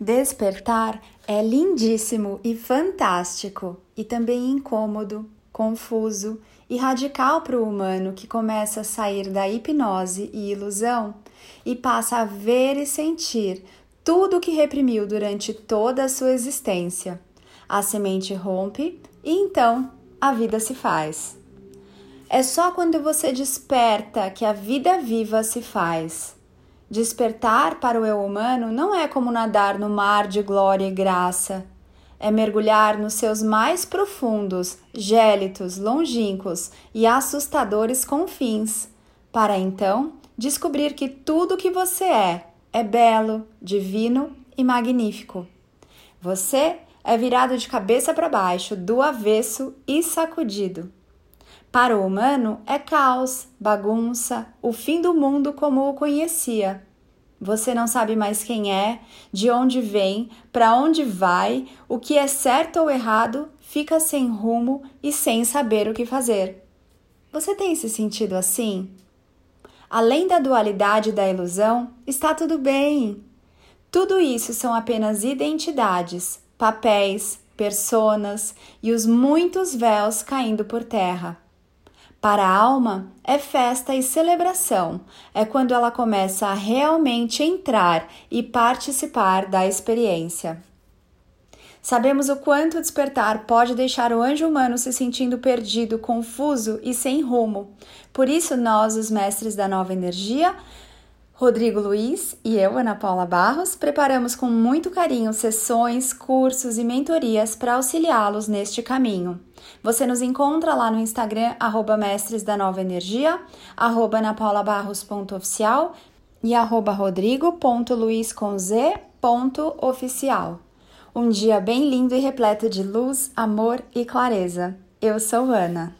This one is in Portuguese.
Despertar é lindíssimo e fantástico, e também incômodo, confuso e radical para o humano que começa a sair da hipnose e ilusão e passa a ver e sentir tudo o que reprimiu durante toda a sua existência. A semente rompe e então a vida se faz. É só quando você desperta que a vida viva se faz. Despertar para o eu humano não é como nadar no mar de glória e graça. É mergulhar nos seus mais profundos, gélidos, longínquos e assustadores confins, para então descobrir que tudo que você é é belo, divino e magnífico. Você é virado de cabeça para baixo, do avesso e sacudido. Para o humano, é caos, bagunça, o fim do mundo como o conhecia. Você não sabe mais quem é, de onde vem, para onde vai, o que é certo ou errado, fica sem rumo e sem saber o que fazer. Você tem se sentido assim? Além da dualidade da ilusão, está tudo bem. Tudo isso são apenas identidades, papéis, personas e os muitos véus caindo por terra. Para a alma, é festa e celebração, é quando ela começa a realmente entrar e participar da experiência. Sabemos o quanto despertar pode deixar o anjo humano se sentindo perdido, confuso e sem rumo. Por isso, nós, os mestres da nova energia, Rodrigo Luiz e eu, Ana Paula Barros, preparamos com muito carinho sessões, cursos e mentorias para auxiliá-los neste caminho. Você nos encontra lá no Instagram, arroba mestres da nova energia, arroba anapaulabarros.oficial e arroba rodrigo.luiz.oficial. Um dia bem lindo e repleto de luz, amor e clareza. Eu sou Ana.